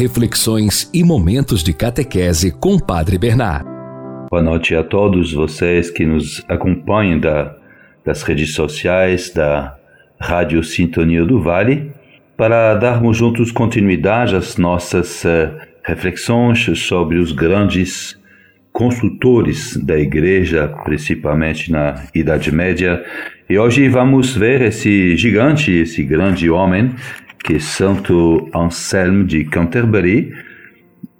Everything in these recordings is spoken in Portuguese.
reflexões e momentos de catequese com Padre Bernard. Boa noite a todos vocês que nos acompanham da, das redes sociais da Rádio Sintonia do Vale, para darmos juntos continuidade às nossas uh, reflexões sobre os grandes construtores da igreja, principalmente na Idade Média. E hoje vamos ver esse gigante, esse grande homem, que Santo Anselmo de Canterbury,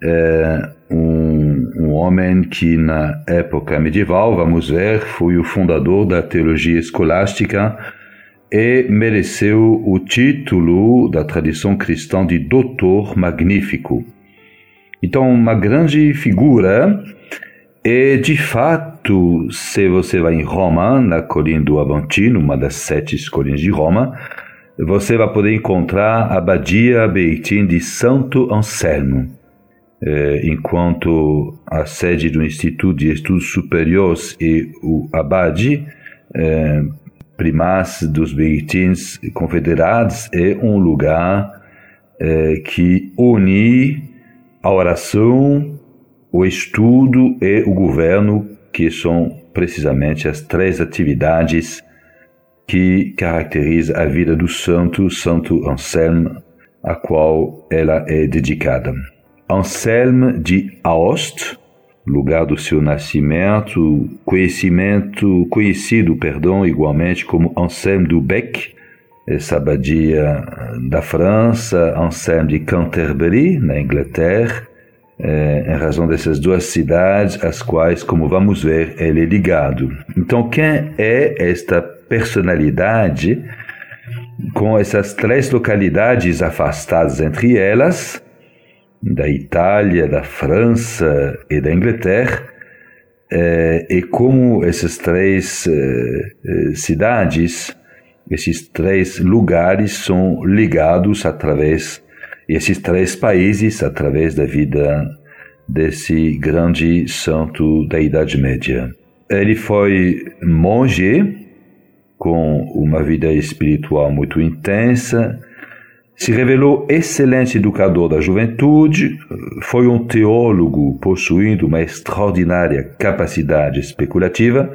é um, um homem que na época medieval, vamos ver, foi o fundador da teologia escolástica e mereceu o título da tradição cristã de Doutor Magnífico. Então, uma grande figura e de fato, se você vai em Roma, na colina do Aventino, uma das sete colinas de Roma, você vai poder encontrar a abadia Beitim de Santo Anselmo. É, enquanto a sede do Instituto de Estudos Superiores e o abade, é, primaz dos Beitins confederados, é um lugar é, que une a oração o estudo e o governo, que são precisamente as três atividades que caracterizam a vida do santo, Santo Anselmo, a qual ela é dedicada. Anselmo de Aoste, lugar do seu nascimento, conhecimento, conhecido, perdão, igualmente como Anselmo do Bec, essa abadia da França, Anselmo de Canterbury, na Inglaterra, é, em razão dessas duas cidades, às quais, como vamos ver, ele é ligado. Então, quem é esta personalidade com essas três localidades afastadas entre elas, da Itália, da França e da Inglaterra, é, e como essas três é, é cidades, esses três lugares são ligados através esses três países através da vida desse grande santo da Idade Média. Ele foi monge com uma vida espiritual muito intensa, se revelou excelente educador da juventude, foi um teólogo possuindo uma extraordinária capacidade especulativa,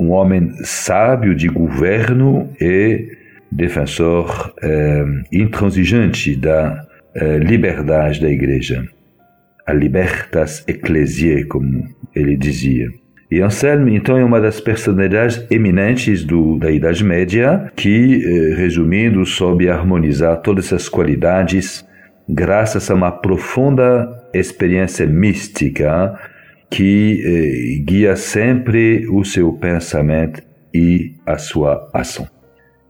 um homem sábio de governo e defensor eh, intransigente da eh, liberdade da igreja, a libertas ecclesiae, como ele dizia. E Anselmo, então, é uma das personalidades eminentes do, da Idade Média que, eh, resumindo, soube harmonizar todas essas qualidades graças a uma profunda experiência mística que eh, guia sempre o seu pensamento e a sua ação.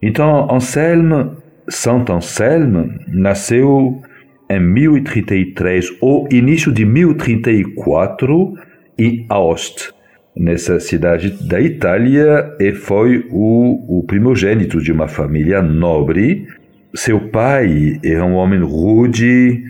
Então, Anselmo, Santo Anselmo, nasceu em 1033 ou início de 1034 em Aoste, nessa cidade da Itália, e foi o, o primogênito de uma família nobre. Seu pai era um homem rude,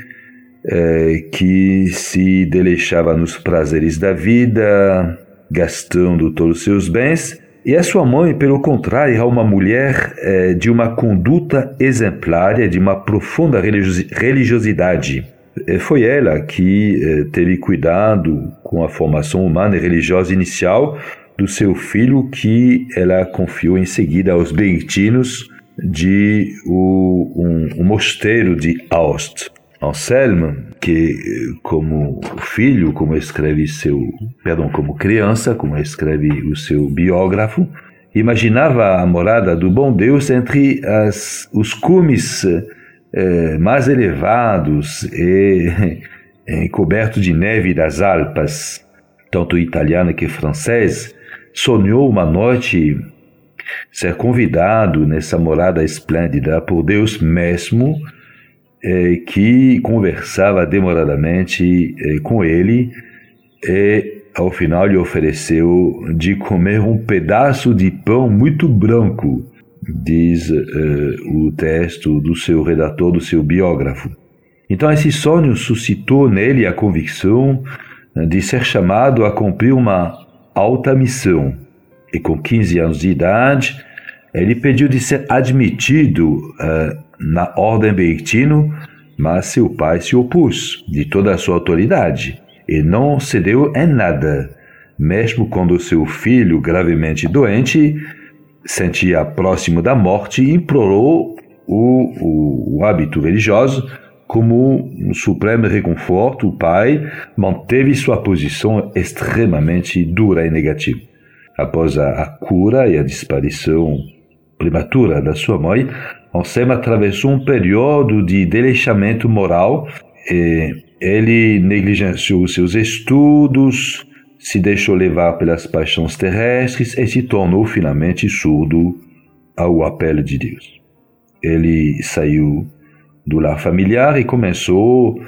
é, que se deixava nos prazeres da vida, gastando todos os seus bens, e a sua mãe, pelo contrário, é uma mulher é, de uma conduta exemplar, de uma profunda religiosidade. É, foi ela que é, teve cuidado com a formação humana e religiosa inicial do seu filho, que ela confiou em seguida aos beneditinos de um, um mosteiro de Aoste. Anselmo, que como filho, como escreve seu, perdão, como criança, como escreve o seu biógrafo, imaginava a morada do bom Deus entre as, os cumes eh, mais elevados e eh, cobertos de neve das Alpas, tanto italiano que francês, sonhou uma noite ser convidado nessa morada esplêndida por Deus mesmo é, que conversava demoradamente é, com ele e ao final lhe ofereceu de comer um pedaço de pão muito branco, diz é, o texto do seu redator, do seu biógrafo. Então esse sonho suscitou nele a convicção de ser chamado a cumprir uma alta missão. E com 15 anos de idade, ele pediu de ser admitido uh, na Ordem Beneditino mas seu pai se opôs de toda a sua autoridade e não cedeu em nada, mesmo quando seu filho, gravemente doente, sentia próximo da morte, implorou o, o, o hábito religioso como um supremo reconforto, o pai manteve sua posição extremamente dura e negativa. Após a, a cura e a disparição prematura da sua mãe, Anselmo atravessou um período de desleixamento moral. ele negligenciou seus estudos, se deixou levar pelas paixões terrestres e se tornou finalmente surdo ao apelo de Deus. Ele saiu do lar familiar e começou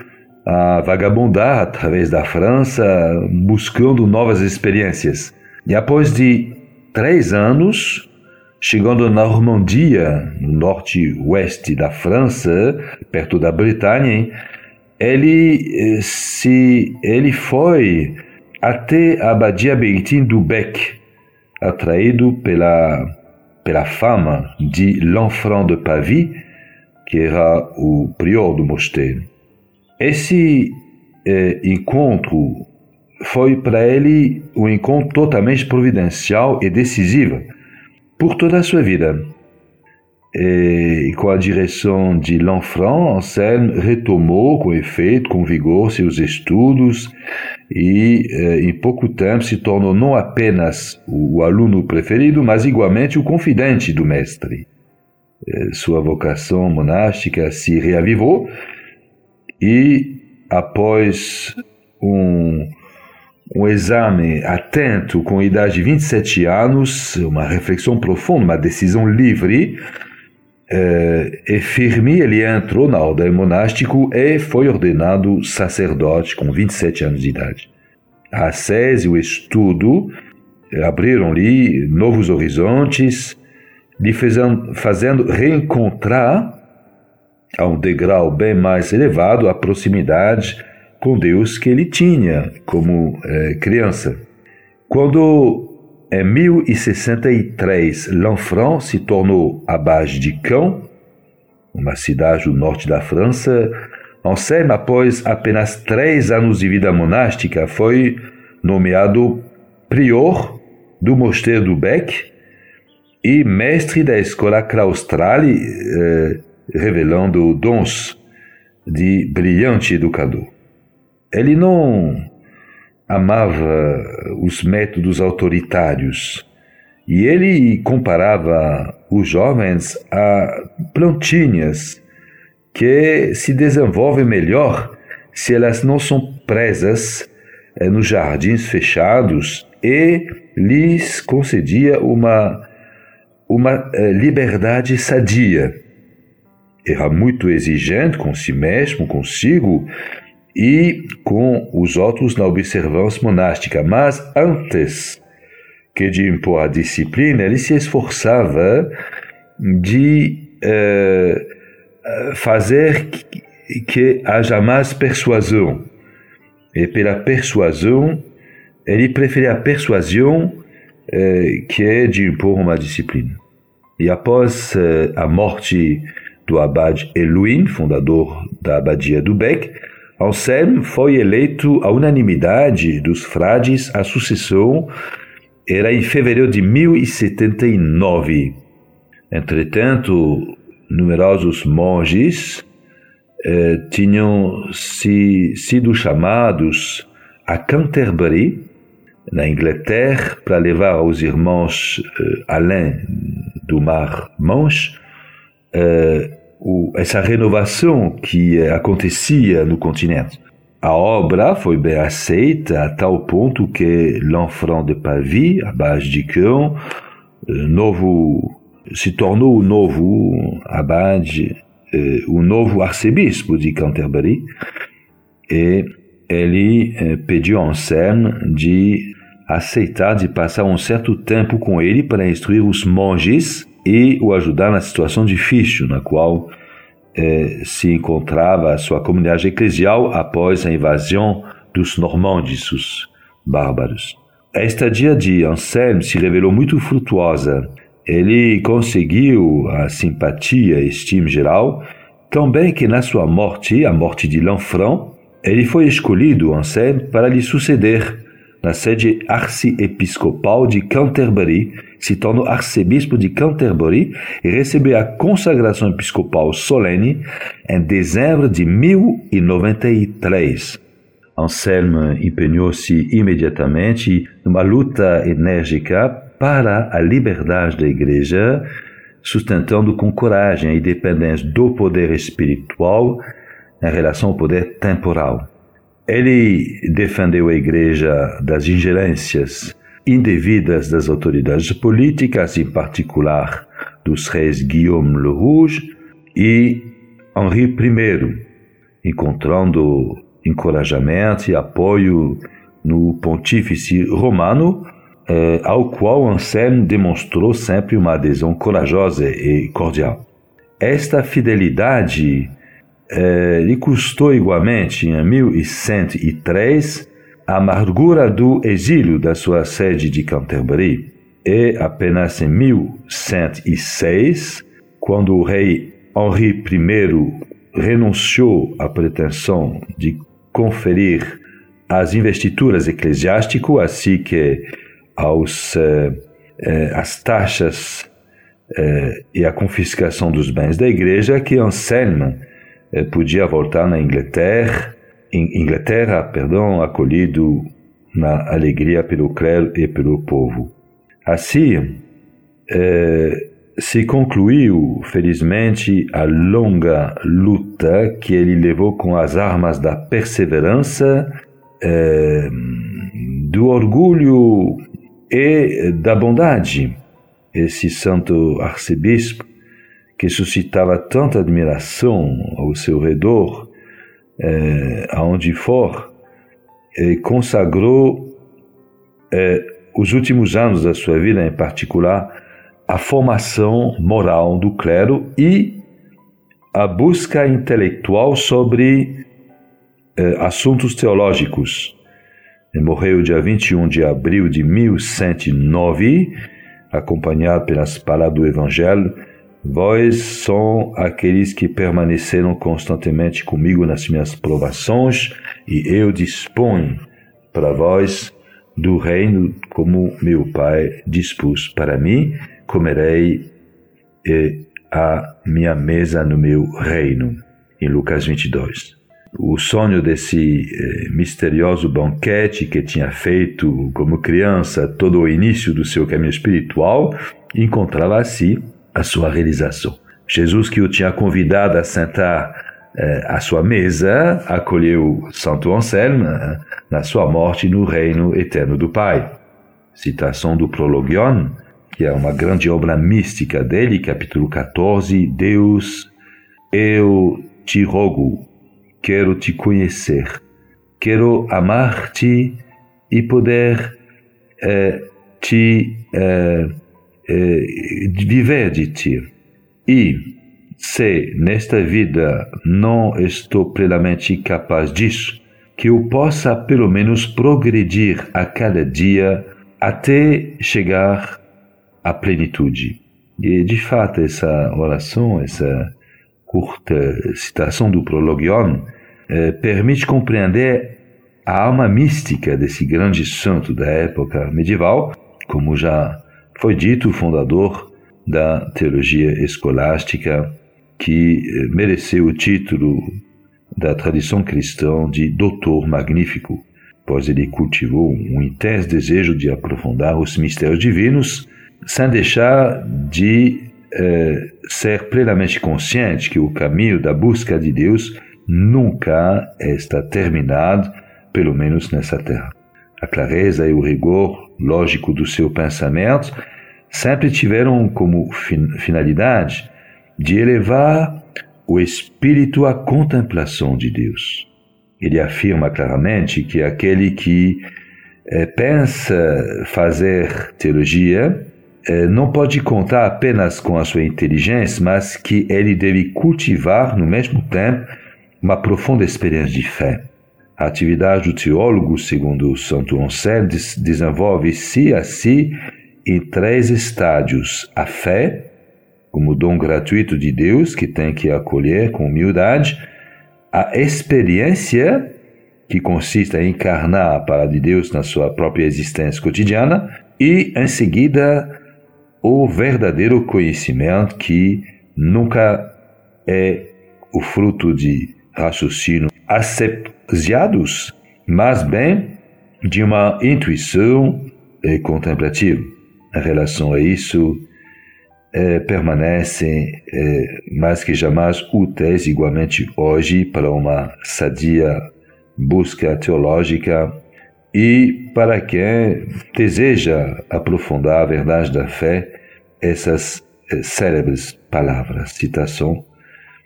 a vagabundar através da França, buscando novas experiências. E após de três anos, chegando na Normandia, no norte-oeste da França, perto da Bretanha, ele eh, se ele foi até a abadia Benedictine do Bec, atraído pela pela fama de l'Enfant de Pavie, que era o prior do mosteiro. Esse eh, encontro foi para ele um encontro totalmente providencial e decisivo por toda a sua vida. Com a direção de Lanfranc, Anselme retomou com efeito, com vigor, seus estudos e, em pouco tempo, se tornou não apenas o aluno preferido, mas igualmente o confidente do mestre. Sua vocação monástica se reavivou e, após um um exame atento com idade de 27 anos, uma reflexão profunda, uma decisão livre e firme, ele entrou na ordem monástica e foi ordenado sacerdote com 27 anos de idade. A sese e o estudo abriram-lhe novos horizontes, lhe fazendo, fazendo reencontrar a um degrau bem mais elevado a proximidade com Deus que ele tinha como é, criança. Quando em 1063 Lanfranc se tornou abade de Caen, uma cidade do norte da França, Anselme, após apenas três anos de vida monástica, foi nomeado prior do mosteiro do Bec e mestre da escola claustrale, eh, revelando dons de brilhante educador. Ele não amava os métodos autoritários e ele comparava os jovens a plantinhas que se desenvolvem melhor se elas não são presas eh, nos jardins fechados e lhes concedia uma, uma eh, liberdade sadia. Era muito exigente com si mesmo, consigo, e com os outros na observância monástica. Mas antes que de impor a disciplina, ele se esforçava de eh, fazer que, que haja mais persuasão. E pela persuasão, ele preferia a persuasão eh, que é de impor uma disciplina. E após eh, a morte do abade Eluin, fundador da abadia do Bec, Anselmo foi eleito à unanimidade dos frades a sucessão era em fevereiro de 1079. Entretanto, numerosos monges eh, tinham se, sido chamados a Canterbury, na Inglaterra, para levar aos irmãos eh, além do Mar Manche eh, o, essa renovação que acontecia no continente. A obra foi bem aceita a tal ponto que l'Enfant de Pavie, abade de Caen, novo, se tornou o novo abade, eh, o novo arcebispo de Canterbury, e ele eh, pediu a Anselme de aceitar de passar um certo tempo com ele para instruir os monges e o ajudar na situação difícil na qual eh, se encontrava a sua comunidade eclesial após a invasão dos normandes, os bárbaros. A estadia de Anselme se revelou muito frutuosa. Ele conseguiu a simpatia e estima geral também que na sua morte, a morte de Lanfranc, ele foi escolhido, Anselme, para lhe suceder na sede arciepiscopal de Canterbury, se tornou arcebispo de Canterbury e recebeu a consagração episcopal solene em dezembro de 1093. Anselme empenhou-se imediatamente numa luta enérgica para a liberdade da Igreja, sustentando com coragem a independência do poder espiritual em relação ao poder temporal. Ele defendeu a Igreja das ingerências indevidas das autoridades políticas, em particular dos reis Guillaume le Rouge e Henri I, encontrando encorajamento e apoio no pontífice romano, eh, ao qual Anselme demonstrou sempre uma adesão corajosa e cordial. Esta fidelidade eh, lhe custou igualmente, em 1103, a amargura do exílio da sua sede de Canterbury. E apenas em 1106, quando o rei Henri I renunciou à pretensão de conferir as investituras eclesiásticas, assim que aos, eh, eh, as taxas eh, e a confiscação dos bens da igreja, que Anselme eh, podia voltar na Inglaterra, Inglaterra, perdão, acolhido na alegria pelo clero e pelo povo. Assim, eh, se concluiu, felizmente, a longa luta que ele levou com as armas da perseverança, eh, do orgulho e da bondade. Esse santo arcebispo que suscitava tanta admiração ao seu redor, eh, aonde for, consagrou eh, os últimos anos da sua vida, em particular, a formação moral do clero e a busca intelectual sobre eh, assuntos teológicos. Ele morreu dia 21 de abril de 1109, acompanhado pelas palavras do Evangelho Vós são aqueles que permaneceram constantemente comigo nas minhas provações, e eu disponho para vós do reino como meu Pai dispôs para mim, comerei e a minha mesa no meu reino. Em Lucas 22. O sonho desse eh, misterioso banquete que tinha feito como criança todo o início do seu caminho espiritual encontrava assim a sua realização. Jesus, que o tinha convidado a sentar eh, à sua mesa, acolheu Santo Anselmo eh, na sua morte no reino eterno do Pai. Citação do Prologion, que é uma grande obra mística dele, capítulo 14: Deus, eu te rogo, quero te conhecer, quero amar-te e poder eh, te eh, viver de ti. E se nesta vida não estou plenamente capaz disso, que eu possa pelo menos progredir a cada dia até chegar à plenitude. E de fato essa oração, essa curta citação do Prologion, eh, permite compreender a alma mística desse grande santo da época medieval, como já foi dito o fundador da teologia escolástica, que eh, mereceu o título da tradição cristã de Doutor Magnífico, pois ele cultivou um intenso desejo de aprofundar os mistérios divinos, sem deixar de eh, ser plenamente consciente que o caminho da busca de Deus nunca está terminado, pelo menos nessa terra. A clareza e o rigor lógico do seu pensamento sempre tiveram como finalidade de elevar o espírito à contemplação de Deus. Ele afirma claramente que aquele que é, pensa fazer teologia é, não pode contar apenas com a sua inteligência, mas que ele deve cultivar, no mesmo tempo, uma profunda experiência de fé. A atividade do teólogo, segundo Santo Anselmo, desenvolve-se assim em três estádios: a fé, como dom gratuito de Deus que tem que acolher com humildade, a experiência que consiste em encarnar a palavra de Deus na sua própria existência cotidiana. E, em seguida, o verdadeiro conhecimento que nunca é o fruto de raciocínio asepsiados, mas bem de uma intuição eh, contemplativa. Em relação a isso, eh, permanecem eh, mais que jamais úteis igualmente hoje para uma sadia busca teológica e para quem deseja aprofundar a verdade da fé, essas célebres palavras, citação,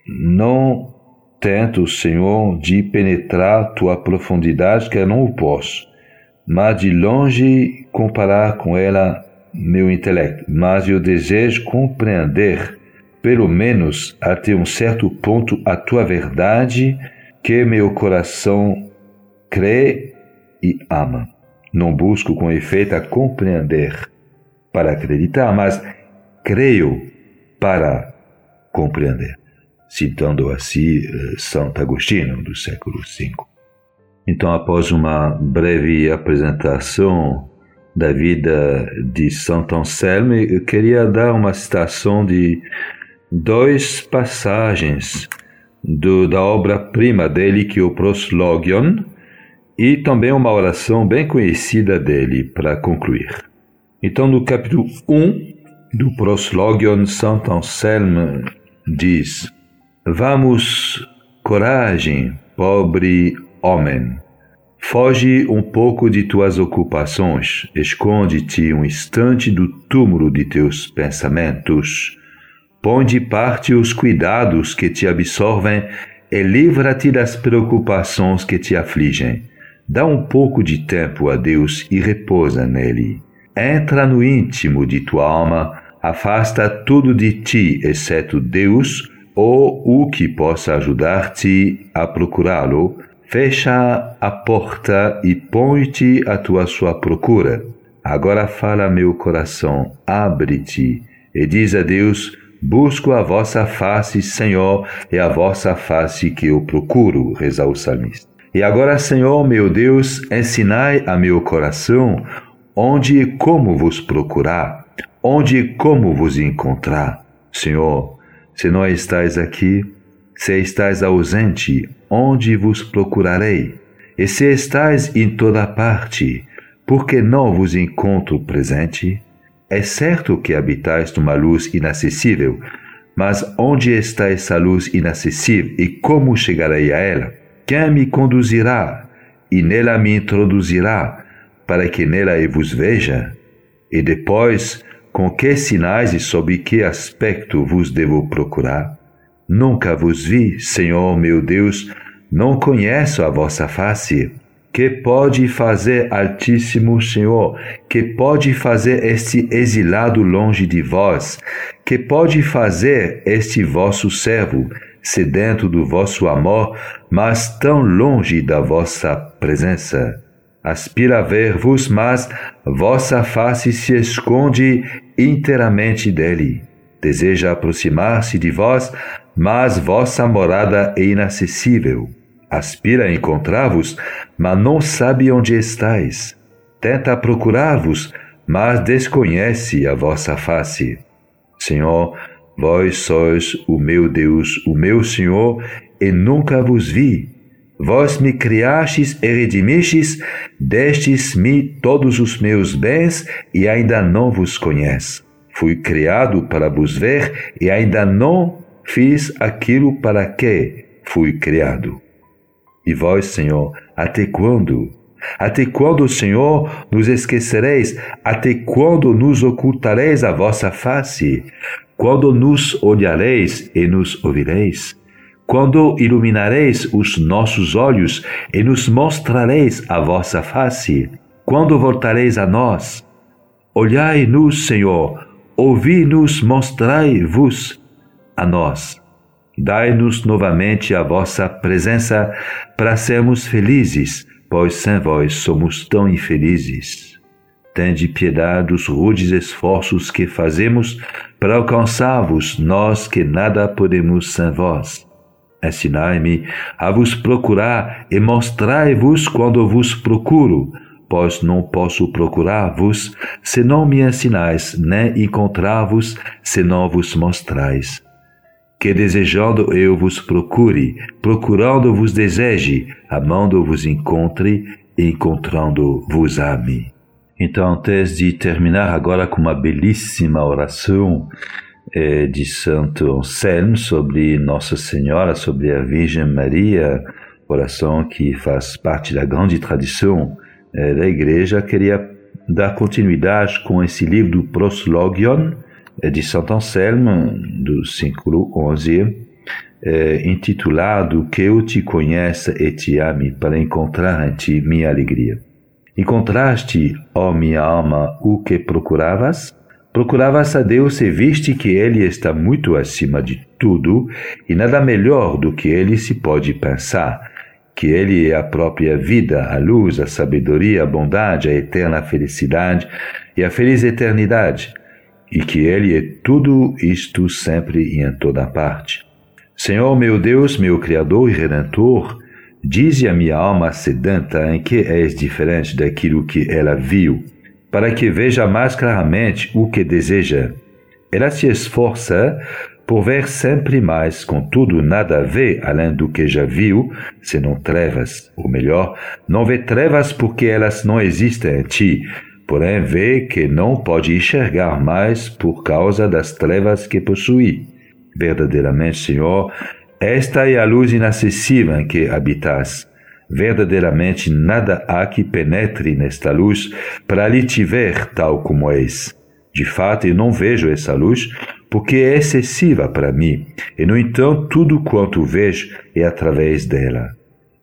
não tento, Senhor, de penetrar tua profundidade, que eu não posso, mas de longe comparar com ela meu intelecto, mas eu desejo compreender, pelo menos até um certo ponto, a tua verdade que meu coração crê e ama. Não busco com efeito a compreender para acreditar, mas creio para compreender. Citando assim eh, Santo Agostinho, do século V. Então, após uma breve apresentação da vida de Santo Anselmo, eu queria dar uma citação de dois passagens do, da obra-prima dele, que é o Proslogion, e também uma oração bem conhecida dele para concluir. Então, no capítulo 1 do Proslogion, Santo Anselmo diz: Vamos, coragem, pobre homem. Foge um pouco de tuas ocupações, esconde-te um instante do túmulo de teus pensamentos. Põe de parte os cuidados que te absorvem e livra-te das preocupações que te afligem. Dá um pouco de tempo a Deus e repousa nele. Entra no íntimo de tua alma, afasta tudo de ti, exceto Deus, ou o que possa ajudar-te a procurá-lo, Fecha a porta e põe-te a tua sua procura. Agora fala meu coração, abre-te e diz a Deus: Busco a vossa face, Senhor, é a vossa face que eu procuro, reza o salmista. E agora, Senhor, meu Deus, ensinai a meu coração onde e como vos procurar, onde e como vos encontrar. Senhor, se não estais aqui, se estais ausente, onde vos procurarei? E se estais em toda parte, por que não vos encontro presente? É certo que habitais numa luz inacessível, mas onde está essa luz inacessível e como chegarei a ela? Quem me conduzirá e nela me introduzirá, para que nela eu vos veja? E depois, com que sinais e sob que aspecto vos devo procurar? Nunca vos vi, Senhor meu Deus, não conheço a vossa face. Que pode fazer, Altíssimo Senhor? Que pode fazer este exilado longe de vós? Que pode fazer este vosso servo, sedento do vosso amor, mas tão longe da vossa presença? Aspira a ver-vos, mas vossa face se esconde inteiramente dele. Deseja aproximar-se de vós, mas vossa morada é inacessível. Aspira a encontrar-vos, mas não sabe onde estáis. Tenta procurar-vos, mas desconhece a vossa face. Senhor, vós sois o meu Deus, o meu Senhor, e nunca vos vi. Vós me criastes e redimistes, destes-me todos os meus bens e ainda não vos conheço. Fui criado para vos ver e ainda não fiz aquilo para que fui criado. E vós, Senhor, até quando? Até quando, Senhor, nos esquecereis? Até quando nos ocultareis a vossa face? Quando nos olhareis e nos ouvireis? Quando iluminareis os nossos olhos e nos mostrareis a vossa face? Quando voltareis a nós? Olhai-nos, Senhor, ouvi-nos, mostrai-vos a nós. Dai-nos novamente a vossa presença para sermos felizes, pois sem vós somos tão infelizes. Tende piedade dos rudes esforços que fazemos para alcançar-vos, nós que nada podemos sem vós. Ensinai-me a vos procurar e mostrai-vos quando vos procuro, pois não posso procurar-vos se não me ensinais, nem encontrar-vos se não vos mostrais. Que desejando eu vos procure, procurando vos deseje, amando vos encontre, encontrando vos ame. Então, antes de terminar agora com uma belíssima oração eh, de Santo Anselmo sobre Nossa Senhora, sobre a Virgem Maria, oração que faz parte da grande tradição eh, da Igreja, queria dar continuidade com esse livro do Proslogion, eh, de Santo Anselmo, do século XI, eh, intitulado Que eu te conheça e te ame, para encontrar em ti minha alegria. Encontraste, ó minha alma, o que procuravas? Procuravas a Deus e viste que Ele está muito acima de tudo e nada melhor do que Ele se pode pensar, que Ele é a própria vida, a luz, a sabedoria, a bondade, a eterna felicidade e a feliz eternidade, e que Ele é tudo isto sempre e em toda parte. Senhor meu Deus, meu Criador e Redentor, Dize a minha alma sedenta em que és diferente daquilo que ela viu, para que veja mais claramente o que deseja. Ela se esforça por ver sempre mais, contudo nada vê além do que já viu, senão trevas. Ou melhor, não vê trevas porque elas não existem em ti, porém vê que não pode enxergar mais por causa das trevas que possui. Verdadeiramente, Senhor, esta é a luz inacessível em que habitas. Verdadeiramente nada há que penetre nesta luz para lhe te ver tal como és. De fato, eu não vejo essa luz porque é excessiva para mim, e no entanto tudo quanto vejo é através dela.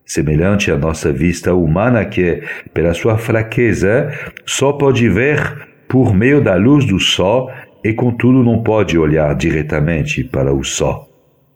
Semelhante à nossa vista humana que, pela sua fraqueza, só pode ver por meio da luz do sol e contudo não pode olhar diretamente para o sol.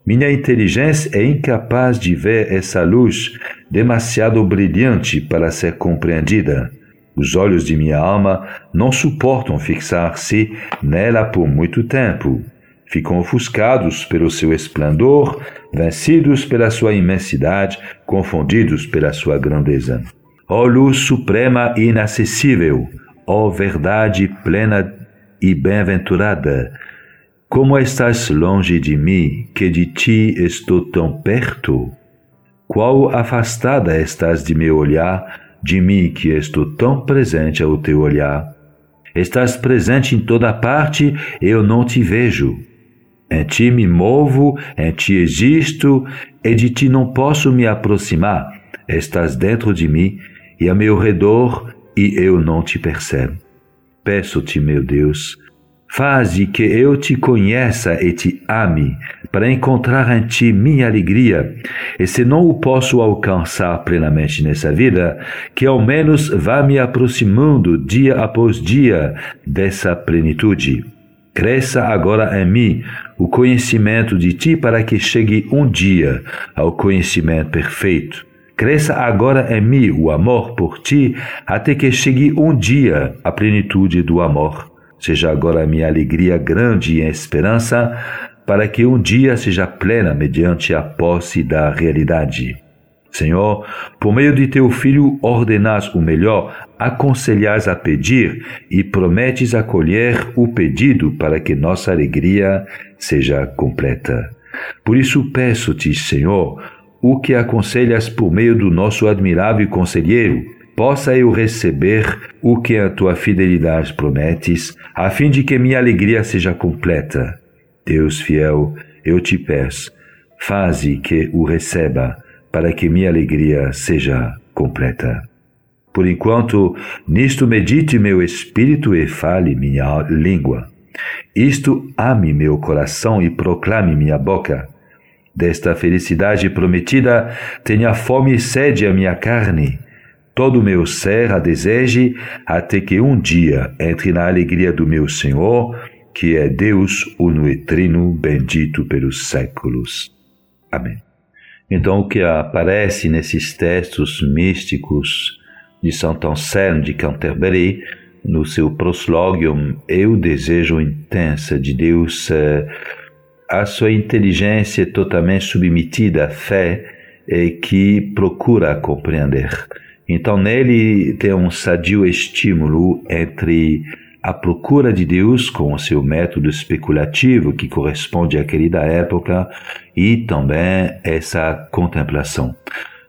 Minha inteligência é incapaz de ver essa luz demasiado brilhante para ser compreendida. Os olhos de minha alma não suportam fixar-se nela por muito tempo. Ficam ofuscados pelo seu esplendor, vencidos pela sua imensidade, confundidos pela sua grandeza. Ó luz suprema e inacessível, ó verdade plena e bem-aventurada, como estás longe de mim, que de ti estou tão perto? Qual afastada estás de meu olhar, de mim que estou tão presente ao teu olhar? Estás presente em toda parte, eu não te vejo. Em ti me movo, em ti existo, e de ti não posso me aproximar. Estás dentro de mim e a meu redor, e eu não te percebo. Peço-te, meu Deus, Faze que eu te conheça e te ame, para encontrar em ti minha alegria. E se não o posso alcançar plenamente nessa vida, que ao menos vá me aproximando dia após dia dessa plenitude. Cresça agora em mim o conhecimento de ti para que chegue um dia ao conhecimento perfeito. Cresça agora em mim o amor por ti até que chegue um dia à plenitude do amor. Seja agora a minha alegria grande e a esperança, para que um dia seja plena mediante a posse da realidade. Senhor, por meio de teu Filho ordenas o melhor, aconselhas a pedir e prometes acolher o pedido para que nossa alegria seja completa. Por isso peço-te, Senhor, o que aconselhas por meio do nosso admirável conselheiro, possa eu receber o que a tua fidelidade prometes, a fim de que minha alegria seja completa. Deus fiel, eu te peço, faze que o receba, para que minha alegria seja completa. Por enquanto, nisto medite meu espírito e fale minha língua. Isto ame meu coração e proclame minha boca. Desta felicidade prometida, tenha fome e sede a minha carne todo o meu ser a deseje, até que um dia entre na alegria do meu Senhor, que é Deus uno e trino, bendito pelos séculos. Amém. Então, o que aparece nesses textos místicos de Santo Anselmo de Canterbury no seu proslógio, é o desejo intenso de Deus, eh, a sua inteligência totalmente submetida à fé é que procura compreender. Então, nele tem um sadio estímulo entre a procura de Deus com o seu método especulativo que corresponde àquele da época e também essa contemplação.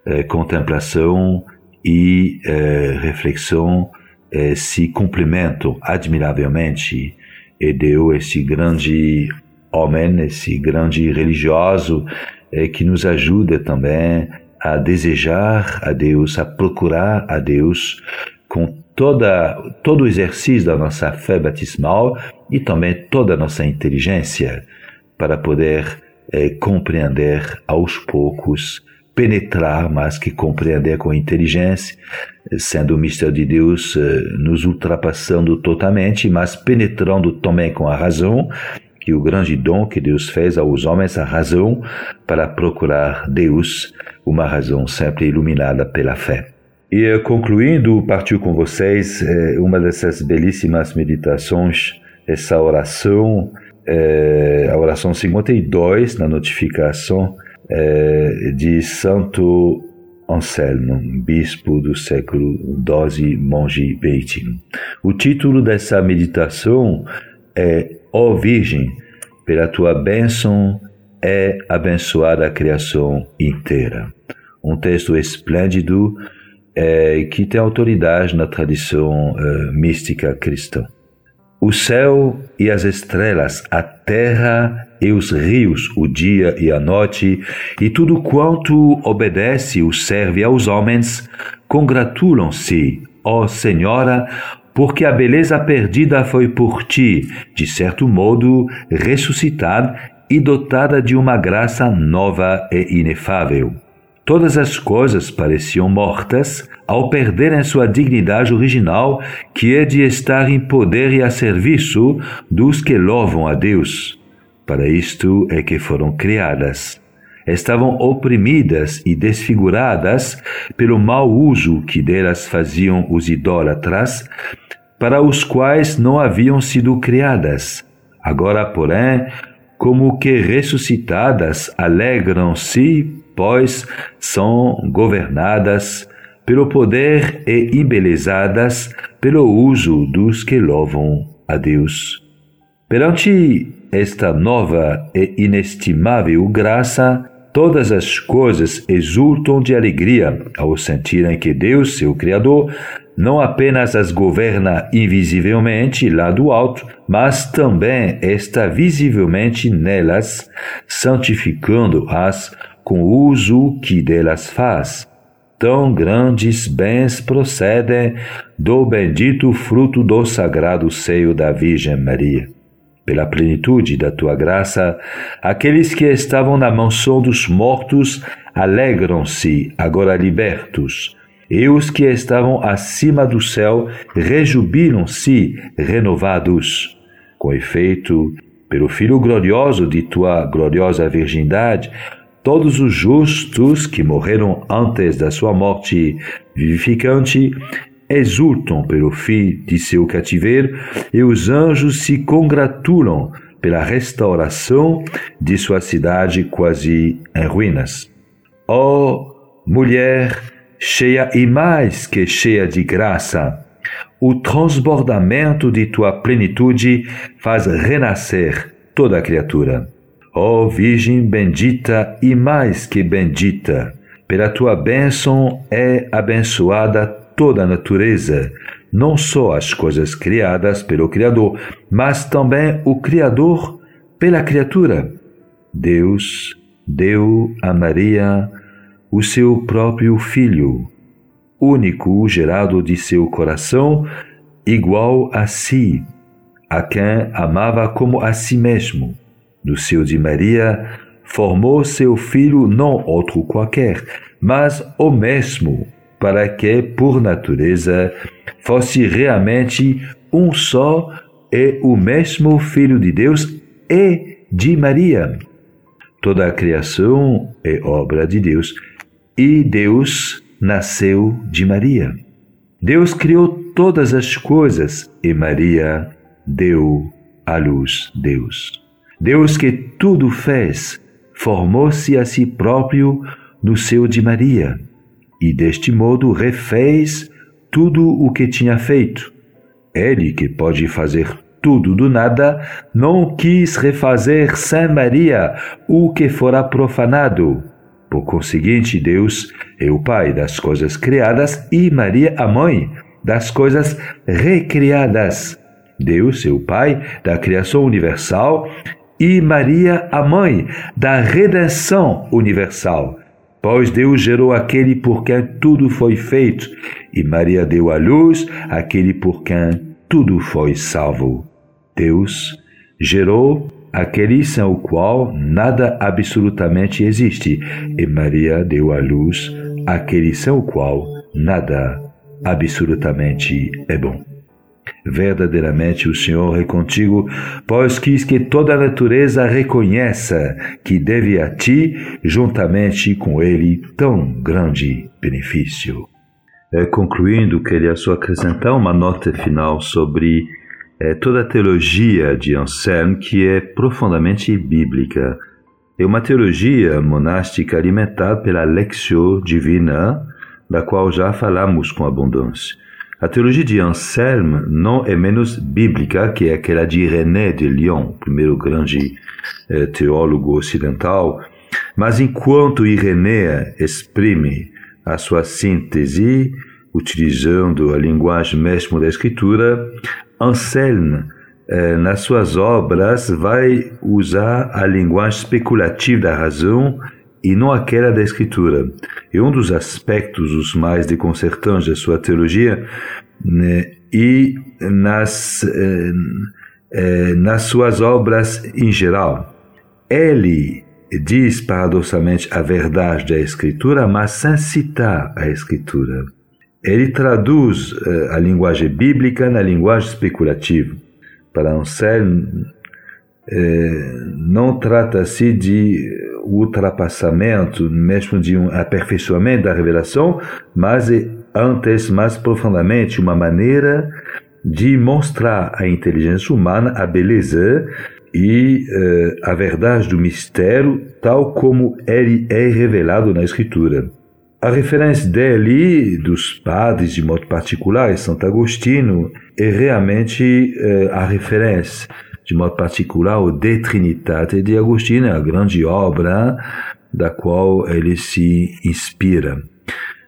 É, contemplação e é, reflexão é, se complementam admiravelmente e deu esse grande homem, esse grande religioso é, que nos ajuda também a desejar a Deus, a procurar a Deus com toda, todo o exercício da nossa fé batismal e também toda a nossa inteligência para poder é, compreender aos poucos, penetrar mais que compreender com inteligência, sendo o mistério de Deus é, nos ultrapassando totalmente, mas penetrando também com a razão que o grande dom que Deus fez aos homens, a razão para procurar Deus, uma razão sempre iluminada pela fé. E eh, concluindo, partiu com vocês eh, uma dessas belíssimas meditações, essa oração, eh, a oração 52 na notificação de Santo Anselmo, bispo do século XII, monge beneditino. O título dessa meditação é Ó oh Virgem, pela tua bênção é abençoada a criação inteira. Um texto esplêndido é, que tem autoridade na tradição é, mística cristã. O céu e as estrelas, a terra e os rios, o dia e a noite, e tudo quanto obedece ou serve aos homens, congratulam-se, ó Senhora, porque a beleza perdida foi por ti, de certo modo, ressuscitada e dotada de uma graça nova e inefável. Todas as coisas pareciam mortas ao perderem sua dignidade original, que é de estar em poder e a serviço dos que louvam a Deus. Para isto é que foram criadas estavam oprimidas e desfiguradas pelo mau uso que delas faziam os idólatras, para os quais não haviam sido criadas. Agora, porém, como que ressuscitadas, alegram-se, pois são governadas pelo poder e embelezadas pelo uso dos que louvam a Deus. Perante esta nova e inestimável graça, Todas as coisas exultam de alegria ao sentirem que Deus, seu Criador, não apenas as governa invisivelmente lá do alto, mas também está visivelmente nelas, santificando-as com o uso que delas faz. Tão grandes bens procedem do bendito fruto do sagrado seio da Virgem Maria pela plenitude da tua graça, aqueles que estavam na mansão dos mortos alegram-se, agora libertos, e os que estavam acima do céu rejubilam-se, renovados. Com efeito, pelo Filho glorioso de tua gloriosa virgindade, todos os justos que morreram antes da sua morte vivificante exultam pelo fim de seu cativeiro e os anjos se congratulam pela restauração de sua cidade quase em ruínas. Ó oh, mulher cheia e mais que cheia de graça, o transbordamento de tua plenitude faz renascer toda a criatura. Ó oh, Virgem bendita e mais que bendita, pela tua bênção é abençoada toda a natureza, não só as coisas criadas pelo Criador, mas também o Criador pela criatura. Deus deu a Maria o seu próprio Filho, único gerado de seu coração, igual a si, a quem amava como a si mesmo. Do seu de Maria, formou seu filho não outro qualquer, mas o mesmo, para que, por natureza, fosse realmente um só e o mesmo Filho de Deus e de Maria. Toda a criação é obra de Deus e Deus nasceu de Maria. Deus criou todas as coisas e Maria deu à luz Deus. Deus que tudo fez, formou-se a si próprio no seio de Maria e deste modo refez tudo o que tinha feito. Ele, que pode fazer tudo do nada, não quis refazer sem Maria o que fora profanado. Por conseguinte, Deus é o Pai das coisas criadas e Maria a mãe das coisas recriadas. Deus é o Pai da criação universal e Maria a mãe da redenção universal. Pois Deus gerou aquele por quem tudo foi feito, e Maria deu à luz aquele por quem tudo foi salvo. Deus gerou aquele sem o qual nada absolutamente existe, e Maria deu à luz aquele sem o qual nada absolutamente é bom. Verdadeiramente o Senhor é contigo, pois quis que toda a natureza reconheça que deve a ti, juntamente com ele, tão grande benefício. É, concluindo, queria só acrescentar uma nota final sobre é, toda a teologia de Anselm, que é profundamente bíblica. É uma teologia monástica alimentada pela Lexio Divina, da qual já falamos com abundância. A teologia de Anselm não é menos bíblica que aquela de René de Lyon, primeiro grande eh, teólogo ocidental, mas enquanto Ireneu exprime a sua síntese utilizando a linguagem mesmo da Escritura, Anselm, eh, nas suas obras, vai usar a linguagem especulativa da razão e não aquela da Escritura. E um dos aspectos os mais desconcertantes da sua teologia né, e nas, eh, eh, nas suas obras em geral. Ele diz paradoxalmente a verdade da Escritura, mas sem citar a Escritura. Ele traduz eh, a linguagem bíblica na linguagem especulativa. Para Anselmo, eh, não trata-se de ultrapassamento, mesmo de um aperfeiçoamento da revelação, mas é antes, mais profundamente, uma maneira de mostrar à inteligência humana a beleza e uh, a verdade do mistério, tal como ele é revelado na Escritura. A referência dele, dos padres de modo particular, Santo Agostinho, é realmente uh, a referência de modo particular, o De Trinitate de Agostinho, a grande obra da qual ele se inspira.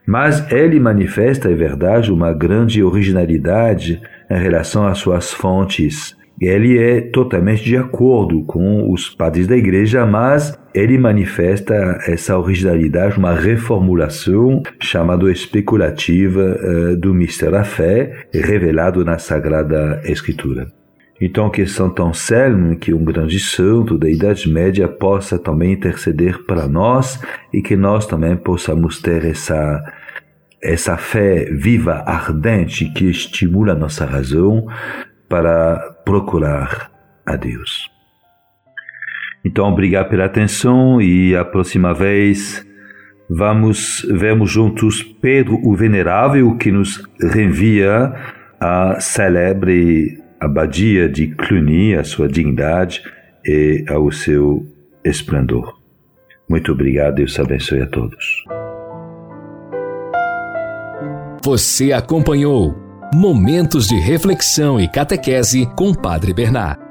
Mas ele manifesta, é verdade, uma grande originalidade em relação às suas fontes. Ele é totalmente de acordo com os padres da igreja, mas ele manifesta essa originalidade, uma reformulação chamada especulativa uh, do mistério da fé, revelado na Sagrada Escritura. Então, que Santo Anselmo, que é um grande santo da Idade Média, possa também interceder para nós e que nós também possamos ter essa, essa fé viva, ardente, que estimula nossa razão para procurar a Deus. Então, obrigado pela atenção e a próxima vez vamos vermos juntos Pedro o Venerável, que nos reenvia a celebre abadia de Cluny, a sua dignidade e ao seu esplendor. Muito obrigado, Deus abençoe a todos. Você acompanhou Momentos de Reflexão e Catequese com Padre Bernard.